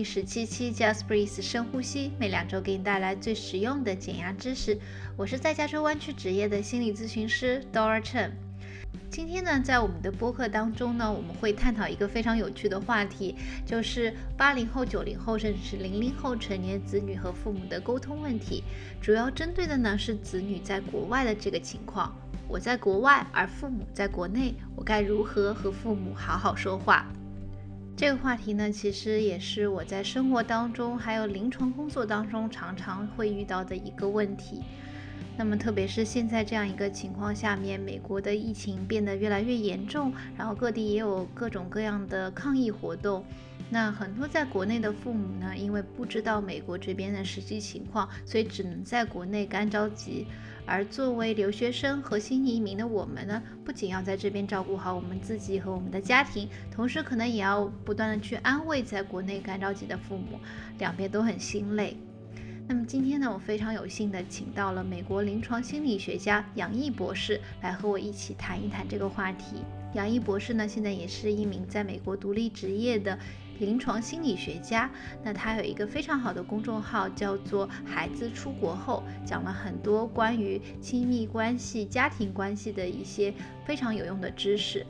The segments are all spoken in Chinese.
第十七期 Just Breathe 深呼吸，每两周给你带来最实用的减压知识。我是在加州湾区职业的心理咨询师 Dora Chen。今天呢，在我们的播客当中呢，我们会探讨一个非常有趣的话题，就是八零后、九零后甚至是零零后成年子女和父母的沟通问题。主要针对的呢是子女在国外的这个情况。我在国外，而父母在国内，我该如何和父母好好说话？这个话题呢，其实也是我在生活当中，还有临床工作当中常常会遇到的一个问题。那么，特别是现在这样一个情况下面，美国的疫情变得越来越严重，然后各地也有各种各样的抗议活动。那很多在国内的父母呢，因为不知道美国这边的实际情况，所以只能在国内干着急。而作为留学生和新移民的我们呢，不仅要在这边照顾好我们自己和我们的家庭，同时可能也要不断的去安慰在国内干着急的父母，两边都很心累。那么今天呢，我非常有幸的请到了美国临床心理学家杨毅博士来和我一起谈一谈这个话题。杨毅博士呢，现在也是一名在美国独立职业的。临床心理学家，那他有一个非常好的公众号，叫做“孩子出国后”，讲了很多关于亲密关系、家庭关系的一些非常有用的知识。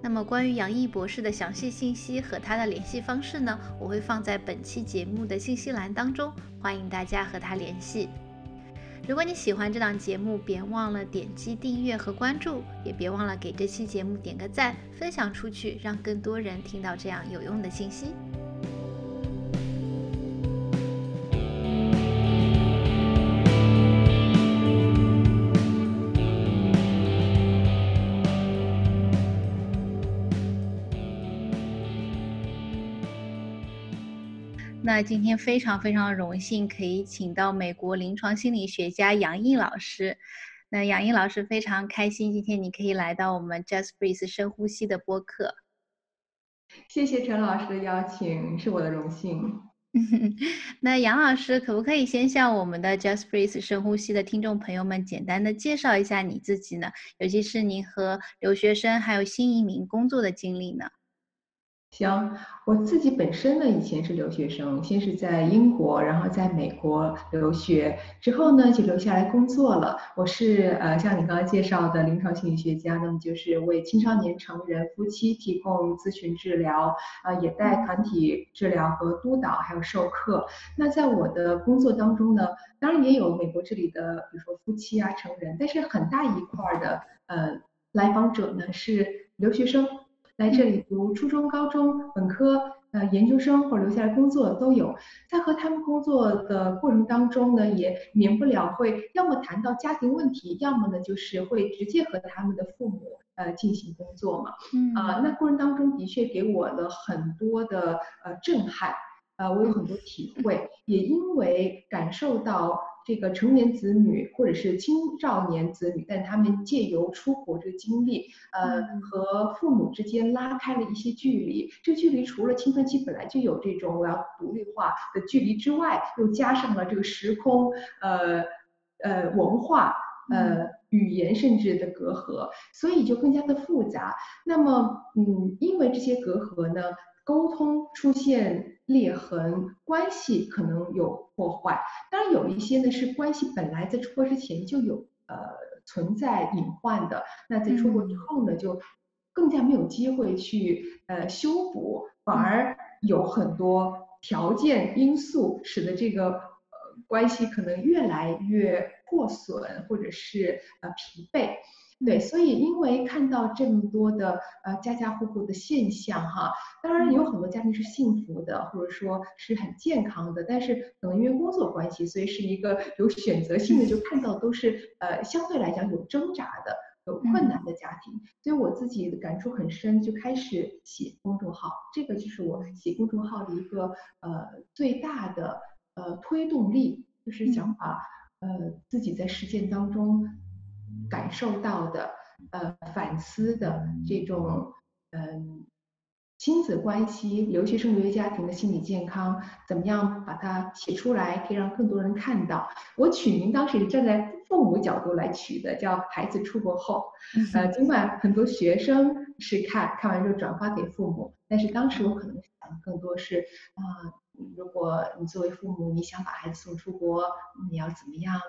那么，关于杨毅博士的详细信息和他的联系方式呢，我会放在本期节目的信息栏当中，欢迎大家和他联系。如果你喜欢这档节目，别忘了点击订阅和关注，也别忘了给这期节目点个赞，分享出去，让更多人听到这样有用的信息。那今天非常非常荣幸可以请到美国临床心理学家杨毅老师。那杨毅老师非常开心，今天你可以来到我们 Just Breathe 深呼吸的播客。谢谢陈老师的邀请，是我的荣幸。那杨老师可不可以先向我们的 Just Breathe 深呼吸的听众朋友们简单的介绍一下你自己呢？尤其是您和留学生还有新移民工作的经历呢？行，我自己本身呢，以前是留学生，先是在英国，然后在美国留学，之后呢就留下来工作了。我是呃，像你刚刚介绍的临床心理学家，那么就是为青少年、成人、夫妻提供咨询治疗，啊，也带团体治疗和督导，还有授课。那在我的工作当中呢，当然也有美国这里的，比如说夫妻啊、成人，但是很大一块的呃来访者呢是留学生。来这里读初中、高中、本科、呃研究生或者留下来工作都有，在和他们工作的过程当中呢，也免不了会要么谈到家庭问题，要么呢就是会直接和他们的父母呃进行工作嘛。嗯啊，那过程当中的确给我了很多的呃震撼，呃我有很多体会，也因为感受到。这个成年子女或者是青少年子女，但他们借由出国这个经历，呃，和父母之间拉开了一些距离。这距离除了青春期本来就有这种我要独立化的距离之外，又加上了这个时空、呃呃文化、呃语言甚至的隔阂，所以就更加的复杂。那么，嗯，因为这些隔阂呢？沟通出现裂痕，关系可能有破坏。当然有一些呢是关系本来在出国之前就有呃存在隐患的，那在出国之后呢就更加没有机会去呃修补，反而有很多条件因素使得这个呃关系可能越来越破损或者是呃疲惫。对，所以因为看到这么多的呃家家户户的现象哈，当然有很多家庭是幸福的，或者说是很健康的，但是可能因为工作关系，所以是一个有选择性的，就看到都是呃相对来讲有挣扎的、有困难的家庭，所以我自己的感触很深，就开始写公众号，这个就是我写公众号的一个呃最大的呃推动力，就是想把呃自己在实践当中。感受到的，呃，反思的这种，嗯，亲子关系、留学生、留学家庭的心理健康，怎么样把它写出来，可以让更多人看到。我取名当时是站在父母角度来取的，叫“孩子出国后”。呃，尽管很多学生是看看完之后转发给父母，但是当时我可能想更多是啊，如果你作为父母，你想把孩子送出国，你要怎么样？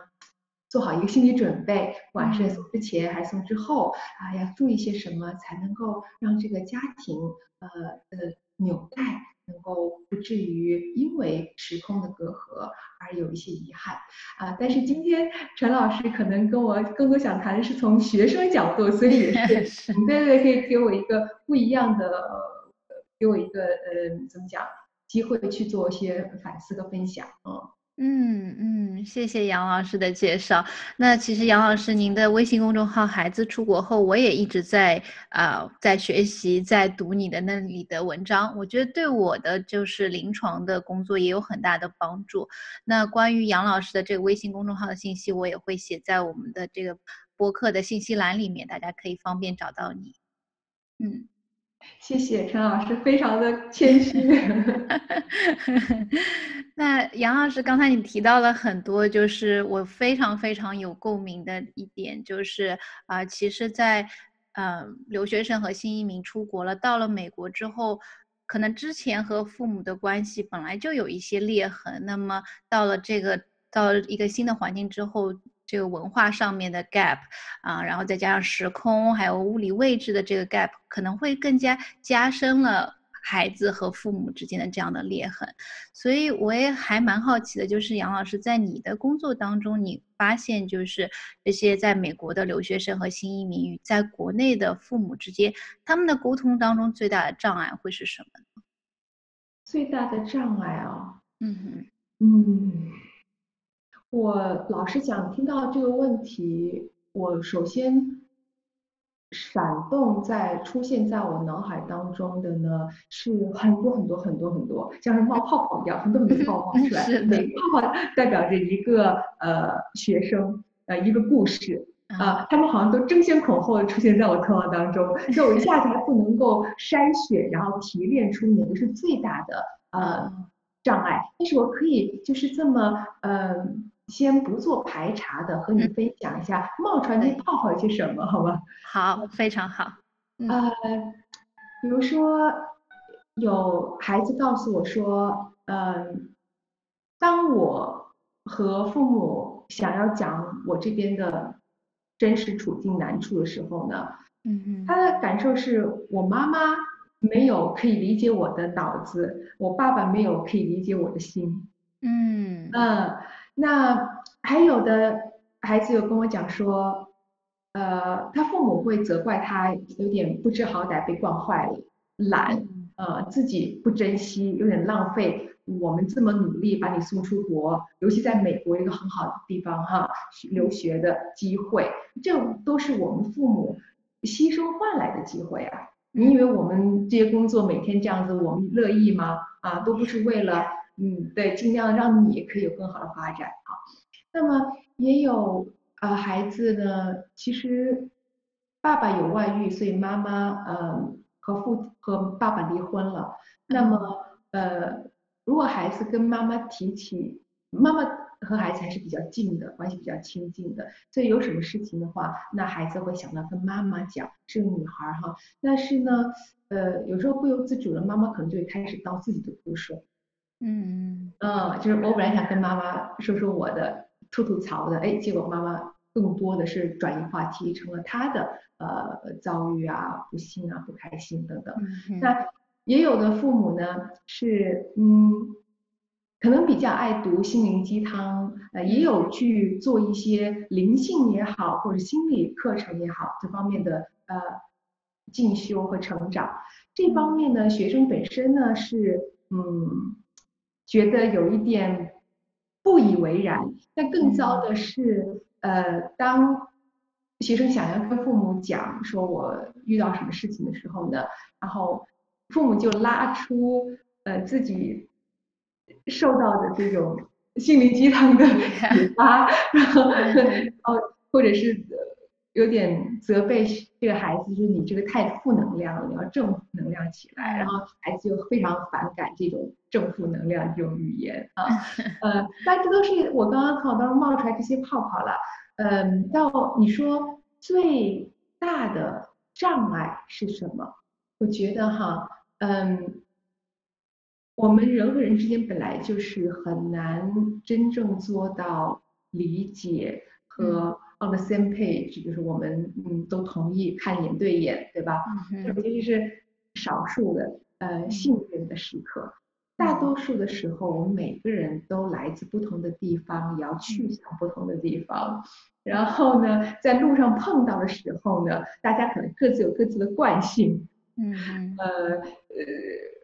做好一个心理准备，不管是送之前还是送之后啊，要注意些什么，才能够让这个家庭呃的纽带能够不至于因为时空的隔阂而有一些遗憾啊。但是今天陈老师可能跟我更多想谈的是从学生角度，所以也是 对对，可以给我一个不一样的，给我一个呃怎么讲机会去做一些反思和分享嗯。嗯嗯，谢谢杨老师的介绍。那其实杨老师，您的微信公众号“孩子出国后”，我也一直在啊在学习，在读你的那里的文章。我觉得对我的就是临床的工作也有很大的帮助。那关于杨老师的这个微信公众号的信息，我也会写在我们的这个播客的信息栏里面，大家可以方便找到你。嗯。谢谢陈老师，非常的谦虚。那杨老师，刚才你提到了很多，就是我非常非常有共鸣的一点，就是啊，其实，在呃留学生和新移民出国了，到了美国之后，可能之前和父母的关系本来就有一些裂痕，那么到了这个到一个新的环境之后。这个文化上面的 gap 啊，然后再加上时空还有物理位置的这个 gap，可能会更加加深了孩子和父母之间的这样的裂痕。所以我也还蛮好奇的，就是杨老师在你的工作当中，你发现就是这些在美国的留学生和新移民与在国内的父母之间，他们的沟通当中最大的障碍会是什么呢？最大的障碍啊，嗯哼，嗯。我老实讲，听到这个问题，我首先闪动在出现在我脑海当中的呢，是很多很多很多很多，像是冒泡泡一样，很多很多泡泡出来，每个泡泡代表着一个呃学生呃一个故事啊，他们好像都争先恐后的出现在我头脑当中，所以我一下子还不能够筛选，然后提炼出哪个是最大的呃障碍，但是我可以就是这么嗯。先不做排查的，和你分享一下冒出来那泡泡有些什么，好吧？好，非常好。呃，比如说有孩子告诉我说，嗯，当我和父母想要讲我这边的真实处境难处的时候呢，嗯嗯，他的感受是我妈妈没有可以理解我的脑子，我爸爸没有可以理解我的心。嗯嗯。那还有的孩子有跟我讲说，呃，他父母会责怪他有点不知好歹，被惯坏了，懒，呃，自己不珍惜，有点浪费我们这么努力把你送出国，尤其在美国一个很好的地方哈，留学的机会，这都是我们父母牺牲换来的机会啊！你以为我们这些工作每天这样子，我们乐意吗？啊，都不是为了。嗯，对，尽量让你可以有更好的发展啊。那么也有呃孩子呢，其实爸爸有外遇，所以妈妈呃和父和爸爸离婚了。那么呃，如果孩子跟妈妈提起，妈妈和孩子还是比较近的关系，比较亲近的，所以有什么事情的话，那孩子会想到跟妈妈讲，是个女孩哈。但是呢，呃，有时候不由自主的，妈妈可能就会开始倒自己的苦水。嗯嗯，就是我本来想跟妈妈说说我的吐吐槽的，哎，结果妈妈更多的是转移话题，成了她的呃遭遇啊、不幸啊、不开心等等。那也有的父母呢是嗯，可能比较爱读心灵鸡汤，呃，也有去做一些灵性也好或者心理课程也好这方面的呃进修和成长。这方面呢，学生本身呢是嗯。觉得有一点不以为然，但更糟的是，呃，当学生想要跟父母讲说我遇到什么事情的时候呢，然后父母就拉出呃自己受到的这种心灵鸡汤的 启发，然后哦，或者是有点责备这个孩子，就是你这个太负能量了，你要正能量起来。然后孩子就非常反感这种正负能量这种语言啊。呃，但这都是我刚刚从当中冒出来这些泡泡了。嗯，到你说最大的障碍是什么？我觉得哈，嗯，我们人和人之间本来就是很难真正做到理解和。On the same page，就是我们嗯都同意看眼对眼，对吧？尤其是少数的呃幸运的时刻，大多数的时候，我们每个人都来自不同的地方，也要去向不同的地方。然后呢，在路上碰到的时候呢，大家可能各自有各自的惯性。嗯呃呃，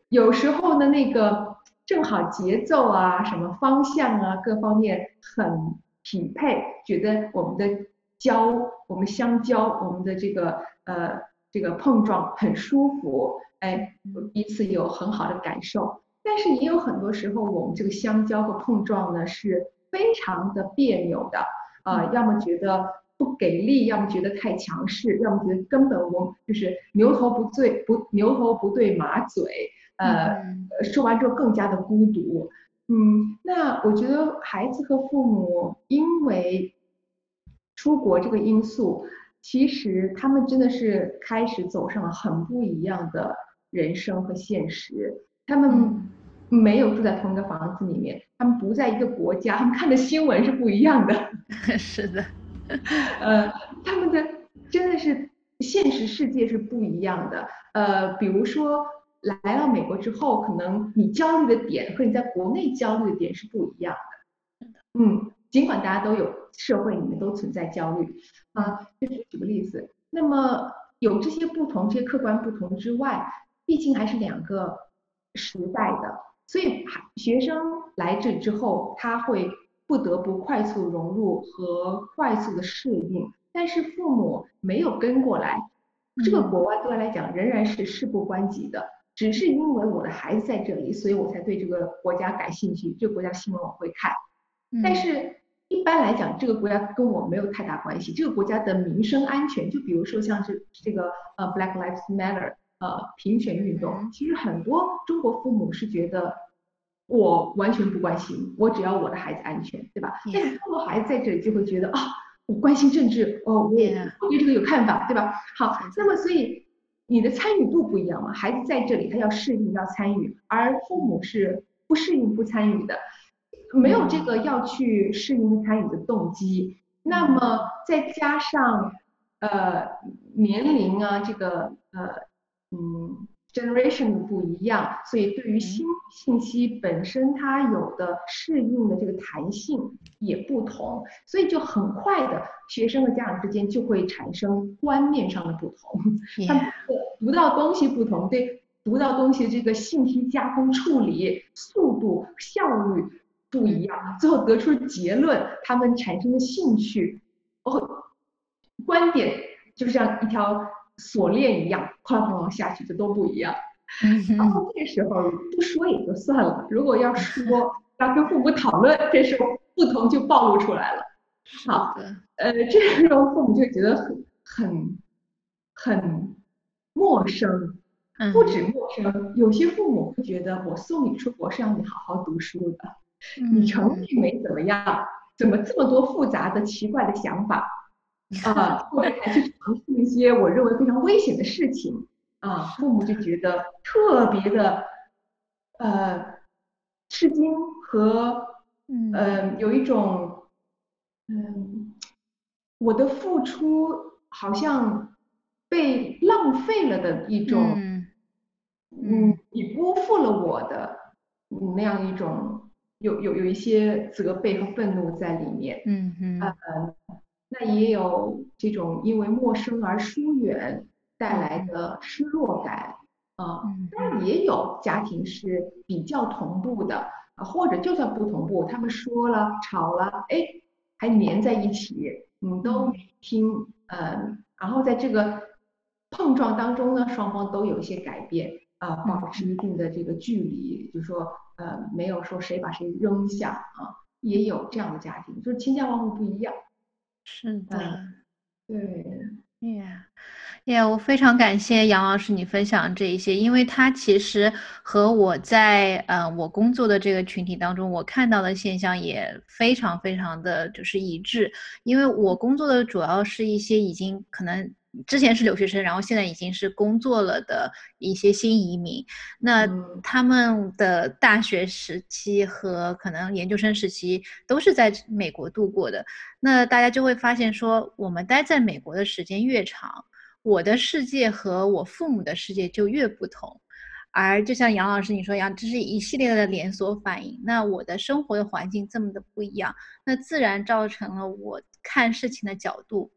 有时候呢，那个正好节奏啊，什么方向啊，各方面很。匹配，觉得我们的交，我们相交，我们的这个呃这个碰撞很舒服，哎，彼此有很好的感受。但是也有很多时候，我们这个相交和碰撞呢是非常的别扭的，啊，要么觉得不给力，要么觉得太强势，要么觉得根本我就是牛头不对不牛头不对马嘴，呃，说完之后更加的孤独。嗯，那我觉得孩子和父母因为出国这个因素，其实他们真的是开始走上了很不一样的人生和现实。他们没有住在同一个房子里面，他们不在一个国家，他们看的新闻是不一样的。是的，呃，他们的真的是现实世界是不一样的。呃，比如说。来到美国之后，可能你焦虑的点和你在国内焦虑的点是不一样的。嗯，尽管大家都有社会里面都存在焦虑啊，就是举个例子，那么有这些不同，这些客观不同之外，毕竟还是两个时代的，所以学生来这里之后，他会不得不快速融入和快速的适应，但是父母没有跟过来，这个国外对他来讲仍然是事不关己的。只是因为我的孩子在这里，所以我才对这个国家感兴趣。这个国家新闻我会看，但是一般来讲，这个国家跟我没有太大关系。这个国家的民生安全，就比如说像是这个呃 Black Lives Matter，呃平权运动，其实很多中国父母是觉得我完全不关心，我只要我的孩子安全，对吧？但是中国孩子在这里就会觉得啊，我关心政治，哦，我我对这个有看法，对吧？好，那么所以。你的参与度不一样嘛？孩子在这里，他要适应，要参与，而父母是不适应、不参与的，没有这个要去适应、参与的动机。那么再加上呃年龄啊，这个呃嗯。Generation 不一样，所以对于新信息本身，它有的适应的这个弹性也不同，所以就很快的，学生和家长之间就会产生观念上的不同，他们读到东西不同，对读到东西这个信息加工处理速度效率不一样，最后得出结论，他们产生的兴趣哦观点就像一条。锁链一样，哐哐哐下去就都不一样。然后这时候不说也就算了，如果要说要跟父母讨论，这时候不同就暴露出来了。好，呃，这时候父母就觉得很很很陌生，不止陌生，有些父母会觉得我送你出国是让你好好读书的，你成绩没怎么样，怎么这么多复杂的奇怪的想法？啊，或者还去尝试一些我认为非常危险的事情啊，父母就觉得特别的呃吃惊和嗯有一种嗯我的付出好像被浪费了的一种嗯你辜负了我的那样一种有有有一些责备和愤怒在里面嗯嗯呃。那也有这种因为陌生而疏远带来的失落感啊，当然也有家庭是比较同步的啊，或者就算不同步，他们说了吵了，哎，还粘在一起，你都听，嗯，然后在这个碰撞当中呢，双方都有一些改变啊，保持一。定的这个距离，就说呃，没有说谁把谁扔下啊，也有这样的家庭，就是千家万户不一样。是的，对。Yeah，Yeah，我非常感谢杨老师你分享这一些，因为他其实和我在呃我工作的这个群体当中，我看到的现象也非常非常的就是一致，因为我工作的主要是一些已经可能。之前是留学生，然后现在已经是工作了的一些新移民，那他们的大学时期和可能研究生时期都是在美国度过的，那大家就会发现说，我们待在美国的时间越长，我的世界和我父母的世界就越不同，而就像杨老师你说一样，这是一系列的连锁反应。那我的生活的环境这么的不一样，那自然造成了我看事情的角度。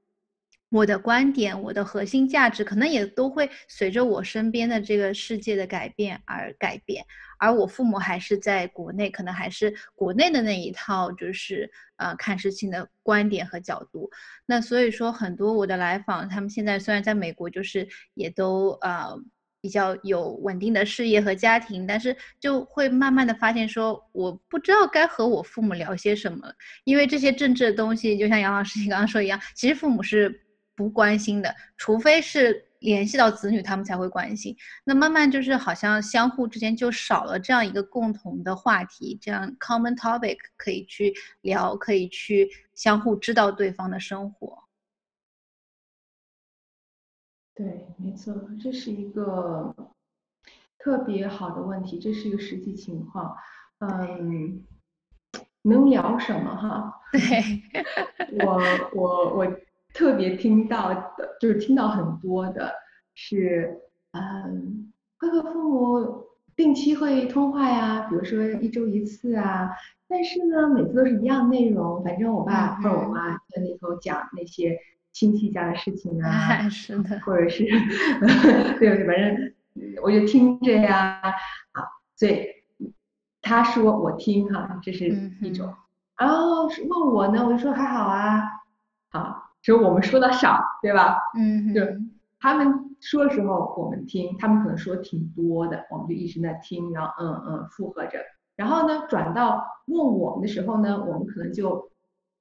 我的观点，我的核心价值，可能也都会随着我身边的这个世界的改变而改变。而我父母还是在国内，可能还是国内的那一套，就是呃看事情的观点和角度。那所以说，很多我的来访，他们现在虽然在美国，就是也都呃比较有稳定的事业和家庭，但是就会慢慢的发现说，我不知道该和我父母聊些什么，因为这些政治的东西，就像杨老师你 刚刚说一样，其实父母是。不关心的，除非是联系到子女，他们才会关心。那慢慢就是好像相互之间就少了这样一个共同的话题，这样 common topic 可以去聊，可以去相互知道对方的生活。对，没错，这是一个特别好的问题，这是一个实际情况。嗯，能聊什么哈？对，我 我我。特别听到的，就是听到很多的是，嗯，会和父母定期会通话呀，比如说一周一次啊。但是呢，每次都是一样内容，反正我爸或者我妈在那头讲那些亲戚家的事情啊，是的，或者是，对，反正我就听着呀，啊，所以他说我听哈，这是一种。然后问我呢，我就说还好啊，好。只有我们说的少，对吧？嗯，就他们说的时候我们听，他们可能说挺多的，我们就一直在听，然后嗯嗯附和着。然后呢，转到问我们的时候呢，我们可能就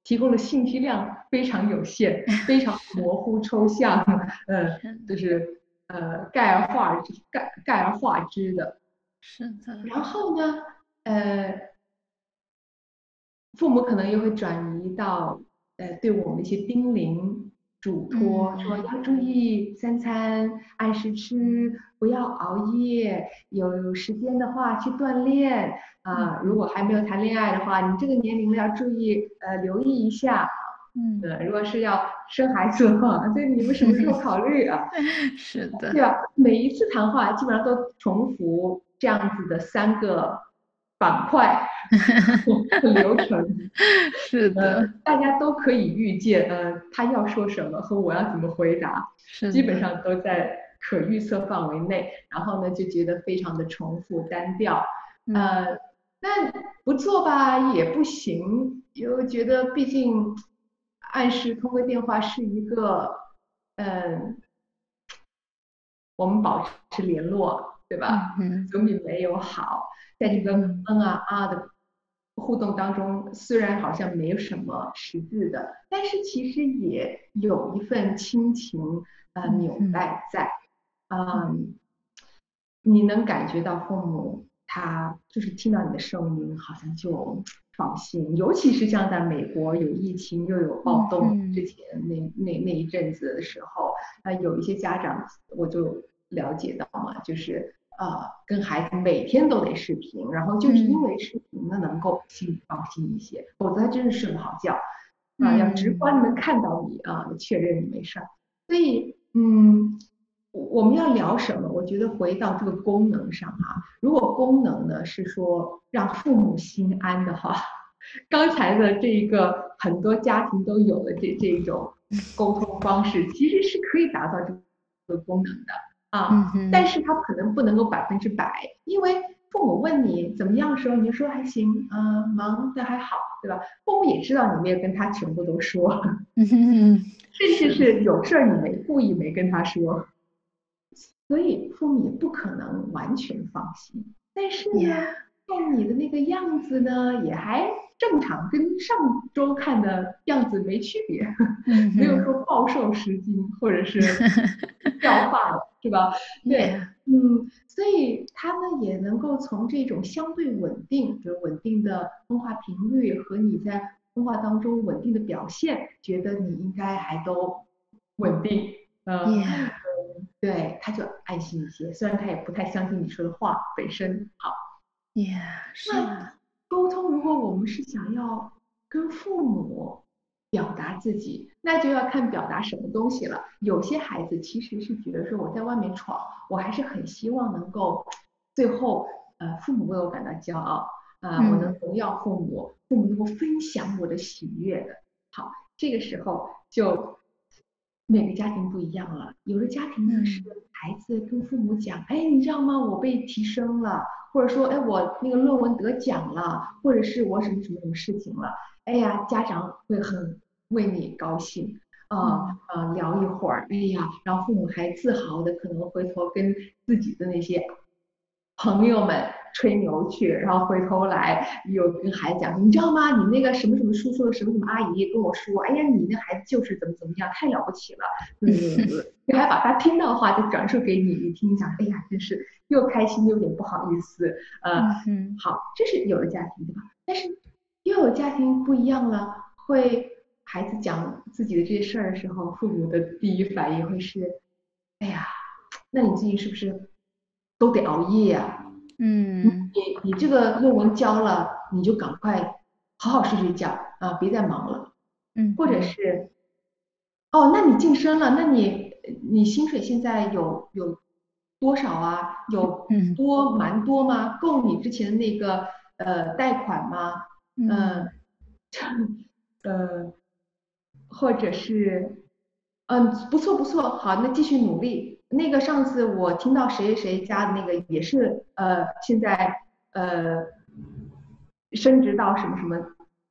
提供的信息量非常有限，非常模糊抽象，嗯，就是呃概而化之，概概而化之的。是的。然后呢，呃，父母可能又会转移到。呃，对我们一些叮咛、嘱托，说要注意三餐按时吃，不要熬夜，有时间的话去锻炼啊。如果还没有谈恋爱的话，你这个年龄了要注意，呃，留意一下。嗯，如果是要生孩子的话，对你们什么时候考虑啊？是的，对吧？每一次谈话基本上都重复这样子的三个。板块流程 是的，大家都可以预见，呃，他要说什么和我要怎么回答，基本上都在可预测范围内。然后呢，就觉得非常的重复单调，呃，那不做吧也不行，又觉得毕竟暗示通过电话是一个，嗯，我们保持联络，对吧？嗯，总比没有好。在这个嗯啊啊的互动当中，虽然好像没有什么实质的，但是其实也有一份亲情呃纽带在，嗯，你能感觉到父母他就是听到你的声音，好像就放心。尤其是像在美国有疫情又有暴动之前那那那一阵子的时候，啊，有一些家长我就了解到嘛，就是。呃，跟孩子每天都得视频，然后就是因为视频呢，能够心里放心一些，否则他真是睡不好觉啊，要直观能看到你啊，确认你没事儿。所以，嗯，我们要聊什么？我觉得回到这个功能上哈，如果功能呢是说让父母心安的话，刚才的这一个很多家庭都有的这这种沟通方式，其实是可以达到这个功能的。啊，但是他可能不能够百分之百，因为父母问你怎么样的时候，你就说还行，啊，忙的还好，对吧？父母也知道你没有跟他全部都说，甚至是有事儿你没故意没跟他说，所以父母也不可能完全放心。但是呢，看你的那个样子呢，也还正常，跟上周看的样子没区别，没有说暴瘦十斤或者是 掉发了，是吧？对，嗯，所以他们也能够从这种相对稳定，比如稳定的通话频率和你在通话当中稳定的表现，觉得你应该还都稳定，嗯，对，他就安心一些。虽然他也不太相信你说的话本身，好。那沟通，如果我们是想要跟父母表达自己，那就要看表达什么东西了。有些孩子其实是觉得说，我在外面闯，我还是很希望能够最后，呃，父母为我感到骄傲，呃，我能荣耀父母，父母能够分享我的喜悦的。好，这个时候就每个家庭不一样了。有的家庭呢是孩子跟父母讲，哎，你知道吗？我被提升了。或者说，哎，我那个论文得奖了，或者是我什么什么什么事情了，哎呀，家长会很为你高兴啊啊，聊一会儿，哎呀，然后父母还自豪的可能回头跟自己的那些朋友们吹牛去，然后回头来又跟孩子讲，你知道吗？你那个什么什么叔叔什么什么阿姨跟我说，哎呀，你那孩子就是怎么怎么样，太了不起了，嗯嗯，你还把他听到的话就转述给你，你听一下，哎呀，真是。又开心又有点不好意思，呃，好，这是有的家庭对吧？但是又有家庭不一样了，会孩子讲自己的这些事儿的时候，父母的第一反应会是，哎呀，那你最近是不是都得熬夜呀？嗯，你你这个论文交了，你就赶快好好睡睡觉啊，别再忙了。嗯，或者是，哦，那你晋升了，那你你薪水现在有有。多少啊？有多蛮多吗？够你之前那个呃贷款吗？嗯，呃，或者是嗯不错不错，好，那继续努力。那个上次我听到谁谁谁家的那个也是呃现在呃升值到什么什么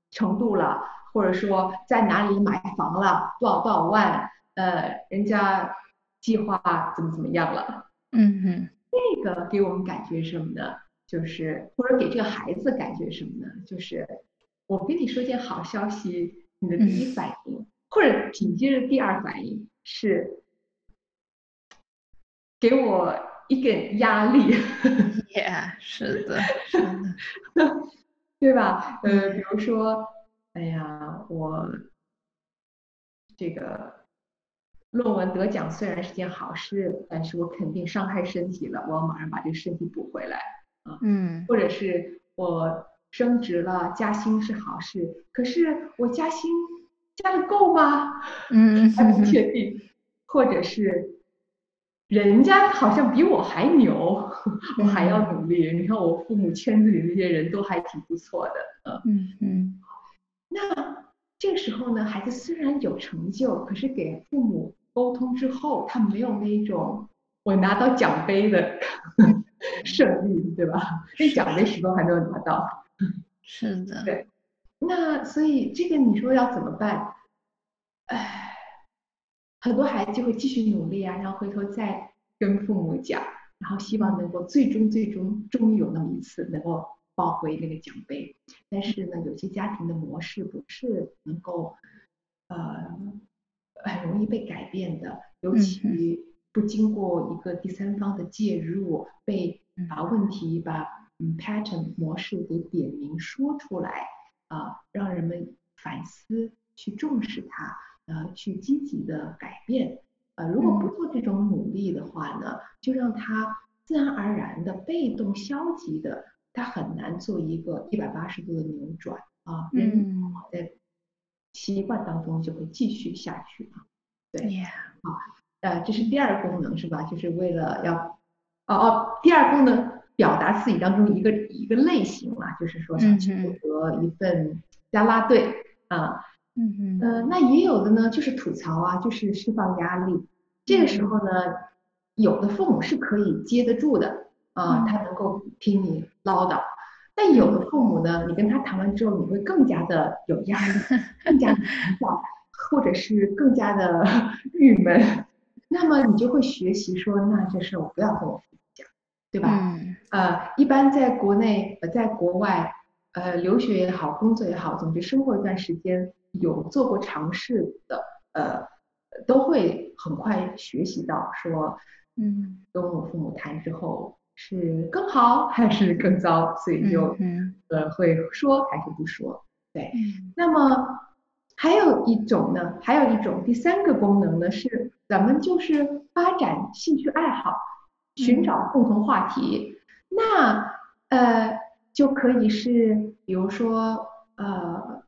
程度了，或者说在哪里买房了，多少多少万，呃，人家计划怎么怎么样了。嗯哼，这个给我们感觉什么呢？就是或者给这个孩子感觉什么呢？就是我跟你说件好消息，你的第一反应或者紧接着第二反应是给我一点压力。Yeah，是的，是的，对吧？呃，比如说，哎呀，我这个。论文得奖虽然是件好事，但是我肯定伤害身体了，我要马上把这个身体补回来啊。嗯，或者是我升职了，加薪是好事，可是我加薪加的够吗？嗯，还不确定。或者是人家好像比我还牛，我还要努力。你看我父母圈子里那些人都还挺不错的，嗯嗯。那这个时候呢，孩子虽然有成就，可是给父母。沟通之后，他没有那种我拿到奖杯的 胜利，对吧？那奖杯始终还没有拿到。是的。对。那所以这个你说要怎么办？唉，很多孩子就会继续努力啊，然后回头再跟父母讲，然后希望能够最终最终终于有那么一次能够抱回那个奖杯。但是呢，有些家庭的模式不是能够呃。很容易被改变的，尤其不经过一个第三方的介入，被把问题把嗯 pattern 模式给点明说出来啊，让人们反思，去重视它，呃，去积极的改变。呃，如果不做这种努力的话呢，就让他自然而然的被动消极的，他很难做一个一百八十度的扭转啊。嗯。在习惯当中就会继续下去啊，对，好，呃，这是第二功能是吧？就是为了要，哦哦，第二功能表达自己当中一个一个类型嘛，就是说想去获得一份加拉队啊，嗯嗯，呃，那也有的呢，就是吐槽啊，就是释放压力。这个时候呢，有的父母是可以接得住的啊，他能够听你唠叨。但有的父母呢，你跟他谈完之后，你会更加的有压力，更加的烦躁，或者是更加的 郁闷。那么你就会学习说，那这事我不要跟我父母讲，对吧？呃，一般在国内，呃，在国外，呃留学也好，工作也好，总之生活一段时间有做过尝试的，呃，都会很快学习到说，嗯，跟我父母谈之后是更好还是更糟，所以就嗯呃会说还是不说，对。嗯那么还有一种呢，还有一种第三个功能呢是咱们就是发展兴趣爱好，寻找共同话题。那呃就可以是比如说呃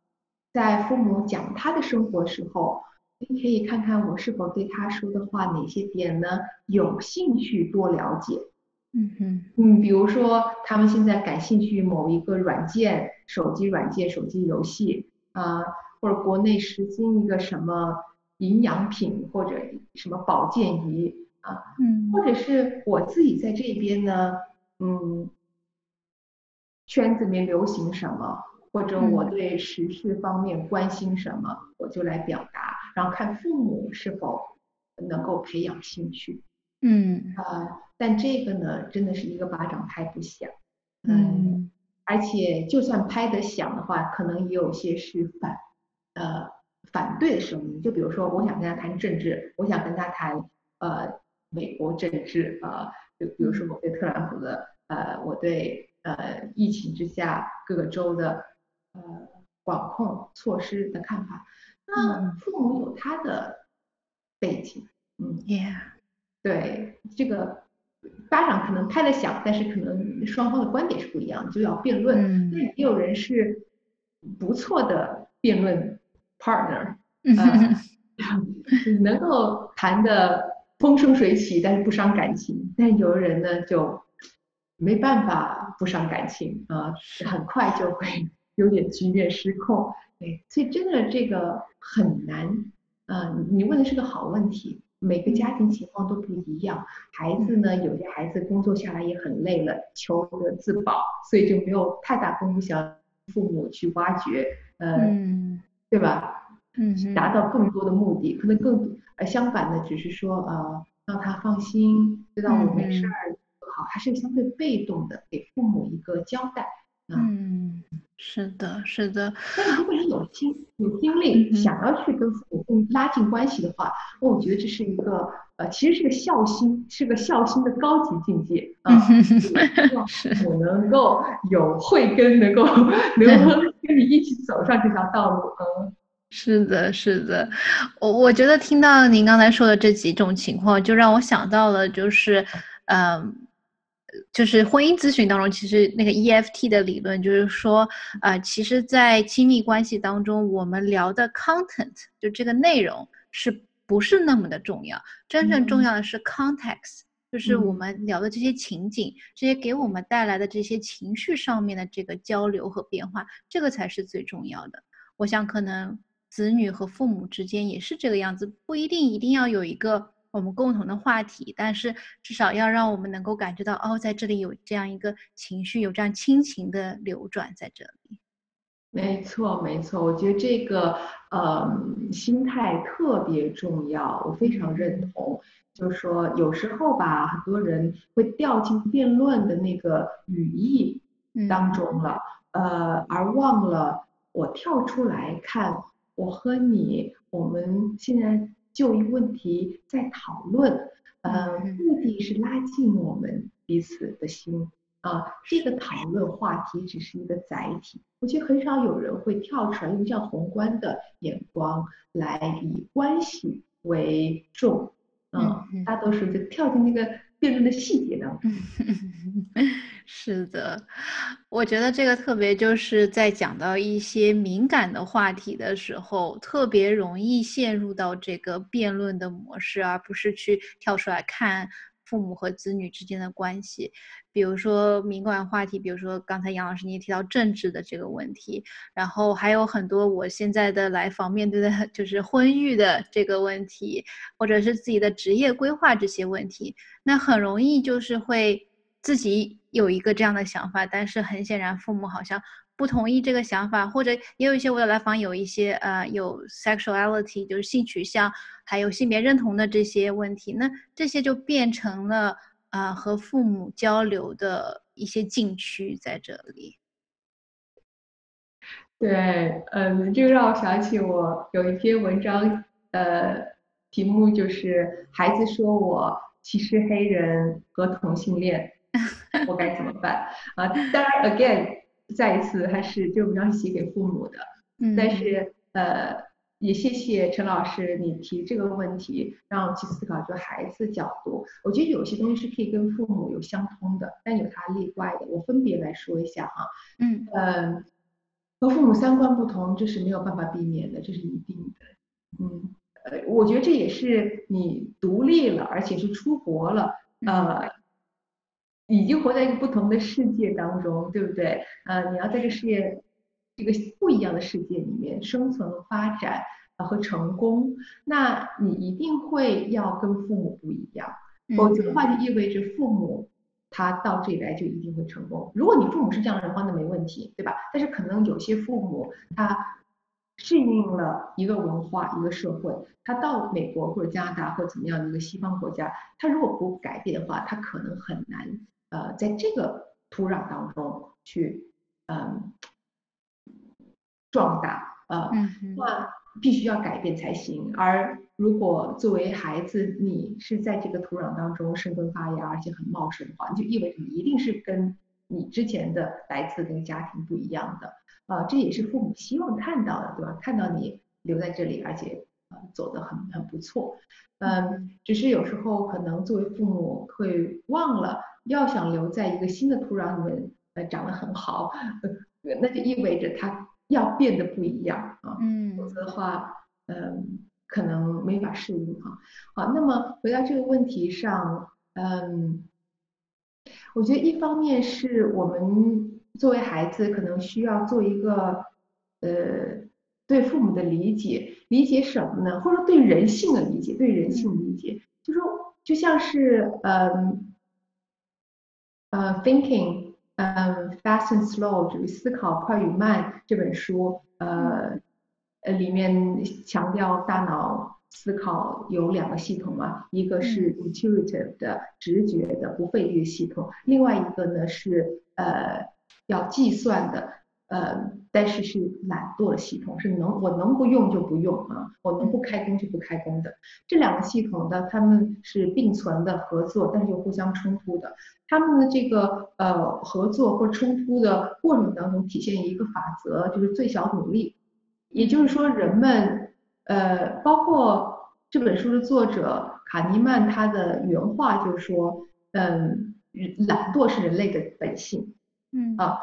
在父母讲他的生活时候，你可以看看我是否对他说的话哪些点呢有兴趣多了解。嗯哼嗯，比如说他们现在感兴趣某一个软件，手机软件、手机游戏啊、或者国内实行一个什么营养品或者什么保健仪啊，嗯或者是我自己在这边呢，嗯，圈子里面流行什么，或者我嗯对时事方面关心什么，我就来表达，然后看父母是否能够培养兴趣。嗯啊、但这个呢，真的是一个巴掌拍不响。嗯而且就算拍得响的话，可能也有些是反呃反对的声音。就比如说，我想跟他谈政治，我想跟他谈呃美国政治啊，就、比如说我对特朗普的呃，我对呃疫情之下各个州的呃管控措施的看法。那嗯父母有他的背景，嗯，，Yeah，对，这个巴掌可能拍得响，但是可能双方的观点是不一样的，就要辩论。嗯那也有人是不错的辩论 partner，嗯呃，能够谈的风生水起，但是不伤感情。但有的人呢，就没办法不伤感情啊、很快就会有点局面失控。对，所以真的这个很难。啊、你你问的是个好问题。每个家庭情况都不一样，孩子呢，有些孩子工作下来也很累了，求个自保，所以就没有太大功夫想父母去挖掘，呃，嗯对吧？嗯达到更多的目的，可能更呃相反的，只是说呃让他放心，知道我没事儿就好，还是相对被动的给父母一个交代。嗯，是的，是的，但如果你有心有精嗯力，哼想要去跟父母更拉近关系的话，我觉得这是一个呃，其实是个孝心，是个孝心的高级境界啊。希望是父母能够有慧根，能够能够跟你一起走上这条道路。嗯。是的，是的，我我觉得听到您刚才说的这几种情况，就让我想到了，就是，嗯，就是婚姻咨询当中，其实那个 EFT 的理论就是说，呃，其实，在亲密关系当中，我们聊的 content 就这个内容是不是那么的重要，真正重嗯要的是 context。就是我嗯们聊的这些情景，这些给我们带来的这些情绪上面的这个交流和变化，这个才是最重要的。我想可能子女和父母之间也是这个样子，不一定一定要有一个我们共同的话题，但是至少要让我们能够感觉到，哦，在这里有这样一个情绪，有这样亲情的流转在这里。没错，没错，我觉得这个呃心态特别重要，我非常认同。就是说，有时候吧，很多人会掉进辩论的那个语义嗯当中了，呃，而忘了我跳出来看，我和你，我们现在就一问题在讨论，呃，嗯目的是拉近我们彼此的心。啊，这个讨论话题只是一个载体，我觉得很少有人会跳出来用这样宏观的眼光来以关系为重，嗯嗯大多数就跳进那个辩论的细节当中。是的，我觉得这个特别就是在讲到一些敏感的话题的时候，特别容易陷入到这个辩论的模式，而不是去跳出来看父母和子女之间的关系。比如说敏感话题，比如说刚才杨老师你也提到政治的这个问题，然后还有很多我现在的来访面对的 就是婚育的这个问题，或者是自己的职业规划这些问题，那很容易就是会自己有一个这样的想法，但是很显然父母好像不同意这个想法，或者也有一些我的来访有一些呃有 sexuality 就是性取向，还有性别认同的这些问题，那这些就变成了啊、呃和父母交流的一些禁区在这里。对，嗯，这个让我想起我有一篇文章，呃，题目就是孩子说我歧视黑人和同性恋，我该怎么办？啊，当然，again，再一次还是这文章是写给父母的，嗯，但是呃。也谢谢陈老师，你提这个问题，让我去思考，就孩子角度，我觉得有些东西是可以跟父母有相通的，但有它例外的。我分别来说一下哈，嗯，呃，和父母三观不同，这是没有办法避免的，这是一定的。嗯，呃，我觉得这也是你独立了，而且是出国了，呃，已经活在一个不同的世界当中，对不对？呃，你要在这世界。这个不一样的世界里面生存和发展和成功，那你一定会要跟父母不一样，否则的话就意味着父母他到这里来就一定会成功。如果你父母是这样的话，那没问题，对吧？但是可能有些父母他适应了一个文化一个社会，他到美国或者加拿大或者怎么样的一个西方国家，他如果不改变的话，他可能很难呃在这个土壤当中去嗯。壮大呃，那必须要改变才行。而如果作为孩子，你是在这个土壤当中生根发芽，而且很茂盛的话，你就意味着你一定是跟你之前的来自那个家庭不一样的啊。这也是父母希望看到的，对吧？看到你留在这里，而且呃走得很很不错。嗯，只是有时候可能作为父母会忘了，要想留在一个新的土壤里面呃长得很好，那就意味着他。要变得不一样啊，嗯，否则的话，嗯，可能没法适应啊。好，那么回到这个问题上，嗯，我觉得一方面是我们作为孩子，可能需要做一个，呃，对父母的理解，理解什么呢？或者说对人性的理解，对人性理解，就说就像是，嗯，呃，thinking。嗯，Fast and Slow 就是思考快与慢这本书，呃，呃里面强调大脑思考有两个系统嘛，一个是 intuitive 的直觉的不费力的系统，另外一个呢是呃要计算的。呃，但是是懒惰的系统，是能我能不用就不用啊，我能不开工就不开工的。这两个系统呢，他们是并存的合作，但是又互相冲突的。他们的这个呃合作或冲突的过程当中，体现一个法则，就是最小努力。也就是说，人们呃，包括这本书的作者卡尼曼，他的原话就是说，嗯，懒惰是人类的本性，嗯啊。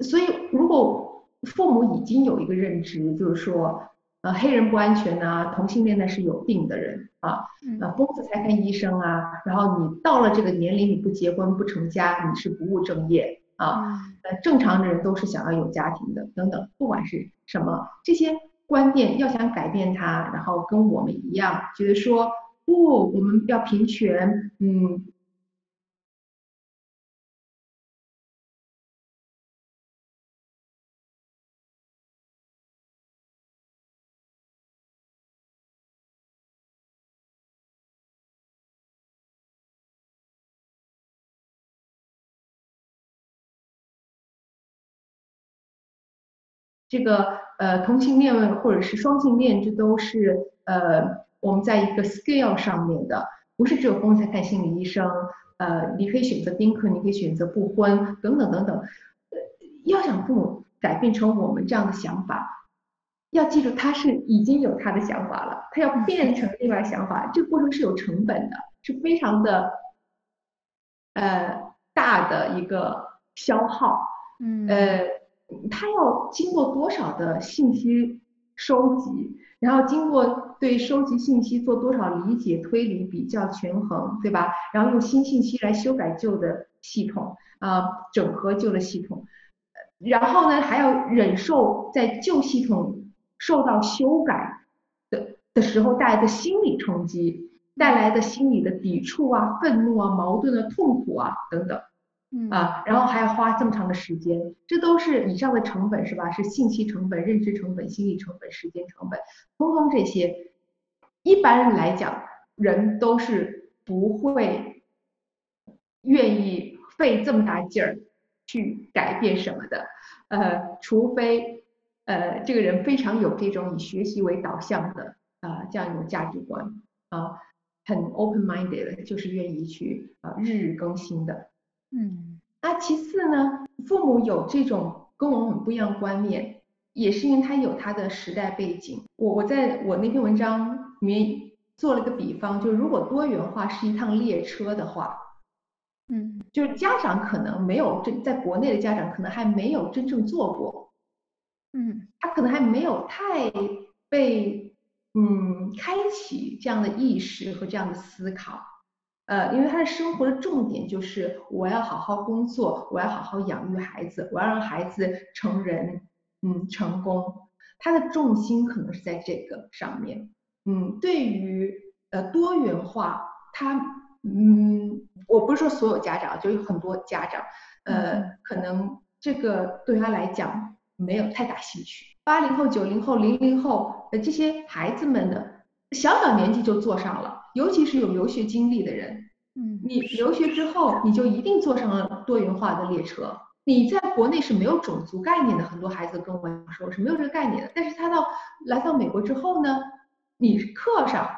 所以，如果父母已经有一个认知，就是说，呃，黑人不安全呐，同性恋呢是有病的人啊，呃，疯子才看医生啊，然后你到了这个年龄，你不结婚不成家，你是不务正业啊，呃，正常的人都是想要有家庭的，等等，不管是什么这些观念，要想改变它，然后跟我们一样，觉得说不，我们要平权，嗯。这个呃同性恋或者是双性恋，这都是呃我们在一个 scale 上面的，不是只有疯才看心理医生，呃你可以选择丁克，你可以选择不婚等等等等。呃，要想父母改变成我们这样的想法，要记住他是已经有他的想法了，他要变成另外想法，这个过程是有成本的，是非常的呃大的一个消耗，嗯呃。他要经过多少的信息收集，然后经过对收集信息做多少理解、推理、比较、权衡，对吧？然后用新信息来修改旧的系统，啊，整合旧的系统，然后呢，还要忍受在旧系统受到修改的的时候带来的心理冲击，带来的心理的抵触啊、愤怒啊、矛盾的痛苦啊等等。啊，然后还要花这么长的时间，这都是以上的成本是吧？是信息成本、认知成本、心理成本、时间成本，通通这些，一般来讲，人都是不会愿意费这么大劲儿去改变什么的，呃，除非呃这个人非常有这种以学习为导向的啊这样一种价值观啊，很 open minded，就是愿意去啊日日更新的。嗯，那其次呢，父母有这种跟我们很不一样的观念，也是因为他有他的时代背景。我我在我那篇文章里面做了个比方，就是如果多元化是一趟列车的话。嗯，就是家长可能没有真在国内的家长可能还没有真正做过，嗯，他可能还没有太被嗯开启这样的意识和这样的思考，呃，因为他的生活的重点就是我要好好工作，我要好好养育孩子，我要让孩子成人，嗯，成功，他的重心可能是在这个上面，嗯，对于呃多元化，他。嗯，我不是说所有家长，就有很多家长，呃，可能这个对他来讲没有太大兴趣。八零后、九零后、零零后呃这些孩子们的小小年纪就坐上了，尤其是有留学经历的人，嗯，你留学之后，你就一定坐上了多元化的列车。你在国内是没有种族概念的，很多孩子跟我说是没有这个概念的，但是他到来到美国之后呢，你课上。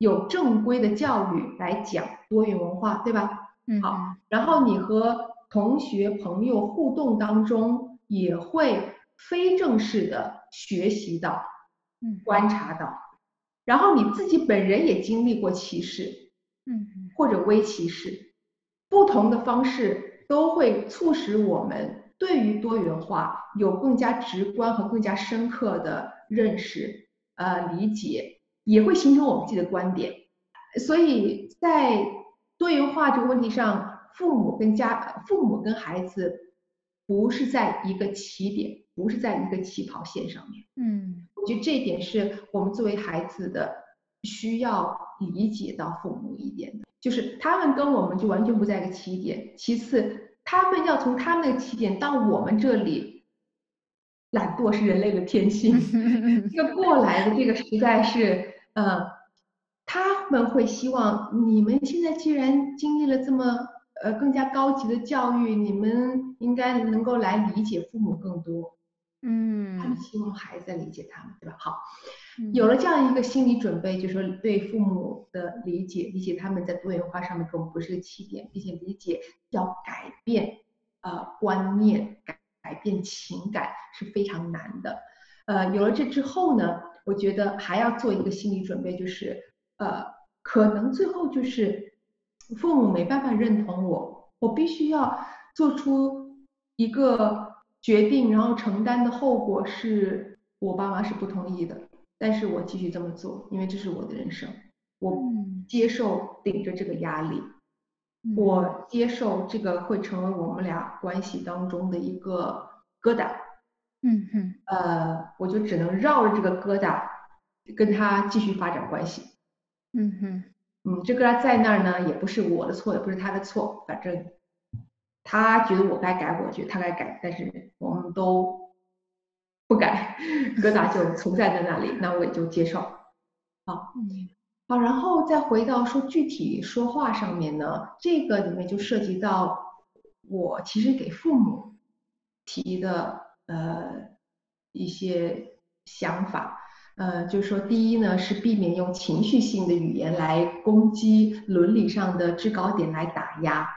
有正规的教育来讲多元文化，对吧？嗯，好，然后你和同学朋友互动当中也会非正式的学习到，嗯，观察到，然后你自己本人也经历过歧视，嗯，或者微歧视，不同的方式都会促使我们对于多元化有更加直观和更加深刻的认识，呃，理解。也会形成我们自己的观点，所以在多元化这个问题上，父母跟家、父母跟孩子不是在一个起点，不是在一个起跑线上面。嗯，我觉得这一点是我们作为孩子的需要理解到父母一点的，就是他们跟我们就完全不在一个起点。其次，他们要从他们的起点到我们这里。懒惰是人类的天性，这个过来的这个实在是，呃，他们会希望你们现在既然经历了这么呃更加高级的教育，你们应该能够来理解父母更多，嗯，他们希望孩子理解他们，对吧？好，有了这样一个心理准备，就是说对父母的理解，理解他们在多元化上面跟我们不是个起点，并且理解要改变呃观念改。改变情感是非常难的，呃，有了这之后呢，我觉得还要做一个心理准备，就是呃，可能最后就是父母没办法认同我，我必须要做出一个决定，然后承担的后果是我爸妈是不同意的，但是我继续这么做，因为这是我的人生，我接受顶着这个压力。我接受这个会成为我们俩关系当中的一个疙瘩，嗯哼，呃，我就只能绕着这个疙瘩跟他继续发展关系，嗯哼，嗯，这疙瘩在那儿呢，也不是我的错，也不是他的错，反正他觉得我该改，我觉得他该改，但是我们都不改，疙瘩就存在在那里，那我也就接受，好，嗯。好，然后再回到说具体说话上面呢，这个里面就涉及到我其实给父母提的呃一些想法，呃，就是说第一呢是避免用情绪性的语言来攻击伦理上的制高点来打压，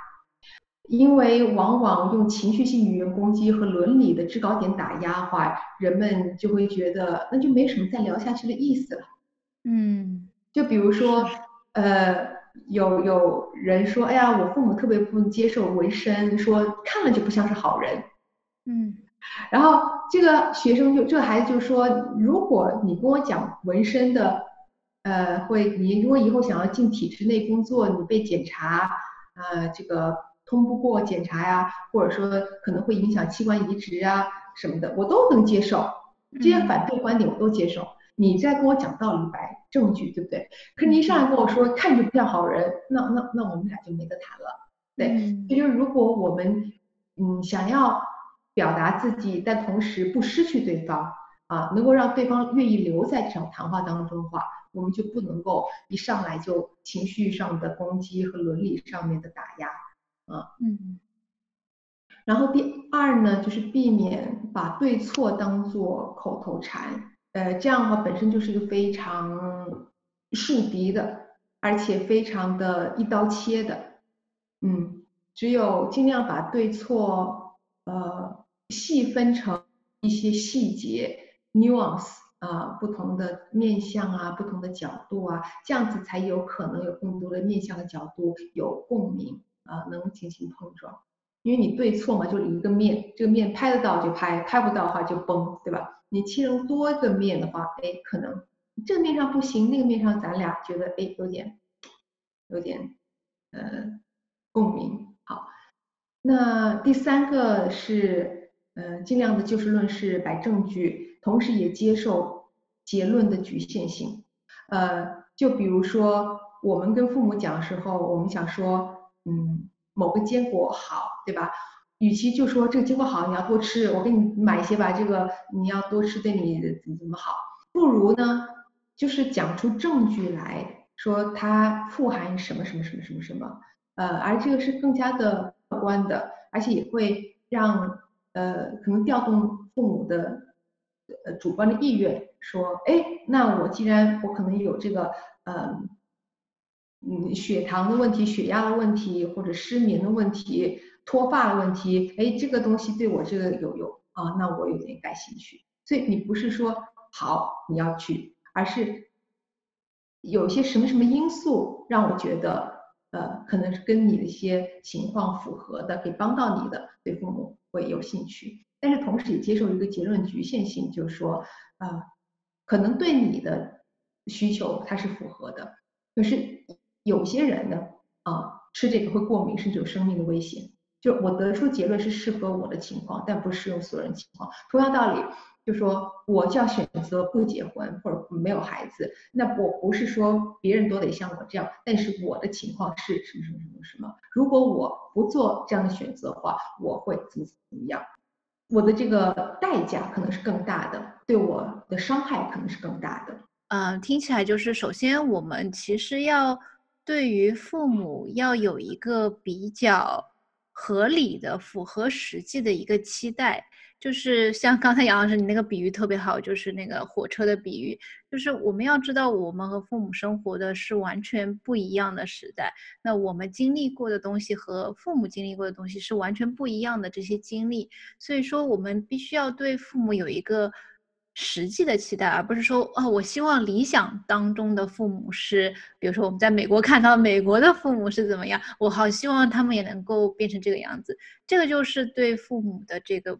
因为往往用情绪性语言攻击和伦理的制高点打压的话，人们就会觉得那就没什么再聊下去的意思了，嗯。就比如说，呃，有有人说，哎呀，我父母特别不能接受纹身，说看了就不像是好人。嗯，然后这个学生就这个孩子就说，如果你跟我讲纹身的，呃，会你如果以后想要进体制内工作，你被检查，呃，这个通不过检查呀，或者说可能会影响器官移植啊什么的，我都能接受，这些反对观点我都接受。你在跟我讲道理摆证据，对不对？可是你一上来跟我说看着不像好人，那那那我们俩就没得谈了，对。也就是如果我们嗯想要表达自己，但同时不失去对方啊，能够让对方愿意留在这场谈话当中的话，我们就不能够一上来就情绪上的攻击和伦理上面的打压啊。嗯。然后第二呢，就是避免把对错当做口头禅，呃，这样的话本身就是一个非常树敌的，而且非常的一刀切的，嗯，只有尽量把对错呃细分成一些细节 nuance 啊，不同的面向啊，不同的角度啊，这样子才有可能有更多的面向的角度有共鸣啊，能进行碰撞。因为你对错嘛，就是一个面，这个面拍得到就拍，拍不到的话就崩，对吧？你切成多个面的话，哎，可能这个面上不行，那个面上咱俩觉得哎有点有点呃共鸣。好，那第三个是呃尽量的就事论事，摆证据，同时也接受结论的局限性。呃，就比如说我们跟父母讲的时候，我们想说，嗯。某个坚果好，对吧？与其就说这个坚果好，你要多吃，我给你买一些吧。这个你要多吃，对你怎么怎么好？不如呢，就是讲出证据来说它富含什么什么什么什么什么。呃，而这个是更加的客观的，而且也会让呃可能调动父母的呃主观的意愿，说，哎，那我既然我可能有这个呃。嗯，血糖的问题、血压的问题，或者失眠的问题、脱发的问题，哎，这个东西对我这个有用啊，那我有点感兴趣。所以你不是说好你要去，而是有些什么什么因素让我觉得，呃，可能是跟你的一些情况符合的，可以帮到你的，对父母会有兴趣。但是同时也接受一个结论局限性，就是说，啊，可能对你的需求它是符合的，可是。有些人呢，啊，吃这个会过敏，甚至有生命的危险。就我得出结论是适合我的情况，但不适用所有人情况。同样道理，就说我就要选择不结婚或者没有孩子，那我不是说别人都得像我这样，但是我的情况是什么什么什么什么。如果我不做这样的选择的话，我会怎么怎么样？我的这个代价可能是更大的，对我的伤害可能是更大的。嗯，听起来就是首先我们其实要。对于父母要有一个比较合理的、符合实际的一个期待，就是像刚才杨老师你那个比喻特别好，就是那个火车的比喻，就是我们要知道我们和父母生活的是完全不一样的时代，那我们经历过的东西和父母经历过的东西是完全不一样的这些经历，所以说我们必须要对父母有一个。实际的期待，而不是说哦，我希望理想当中的父母是，比如说我们在美国看到美国的父母是怎么样，我好希望他们也能够变成这个样子。这个就是对父母的这个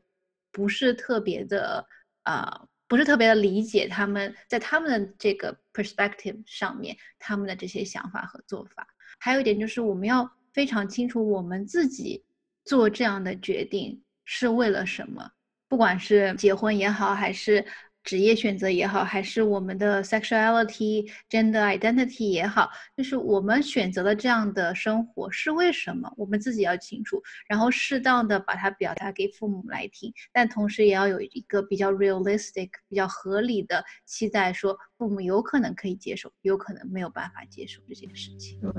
不是特别的啊，不是特别的理解他们在他们的这个 perspective 上面他们的这些想法和做法。还有一点就是我们要非常清楚我们自己做这样的决定是为了什么。不管是结婚也好，还是职业选择也好，还是我们的 sexuality、gender identity 也好，就是我们选择了这样的生活是为什么？我们自己要清楚，然后适当的把它表达给父母来听，但同时也要有一个比较 realistic、比较合理的期待，说父母有可能可以接受，有可能没有办法接受这件事情。对，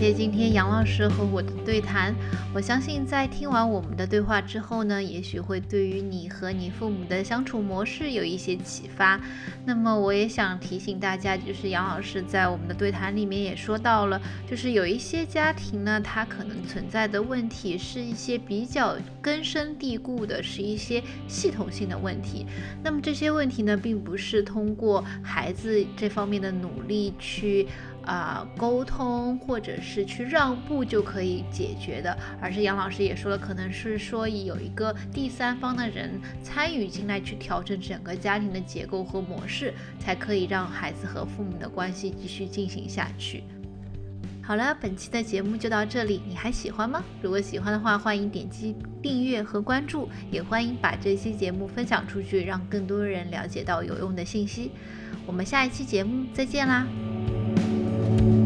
谢今天杨老师和我的对谈。我相信在听完我们的对话之后呢，也许会对于你和你父母的相处模式有一些启发。那么我也想提醒大家，就是杨老师在我们的对谈里面也说到了，就是有一些家庭呢，它可能存在的问题是一些比较根深蒂固的，是一些系统性的问题。那么这些问题呢，并不是通过孩子这方面的努力去。啊，沟通或者是去让步就可以解决的，而是杨老师也说了，可能是说有一个第三方的人参与进来去调整整个家庭的结构和模式，才可以让孩子和父母的关系继续进行下去。好了，本期的节目就到这里，你还喜欢吗？如果喜欢的话，欢迎点击订阅和关注，也欢迎把这期节目分享出去，让更多人了解到有用的信息。我们下一期节目再见啦！thank you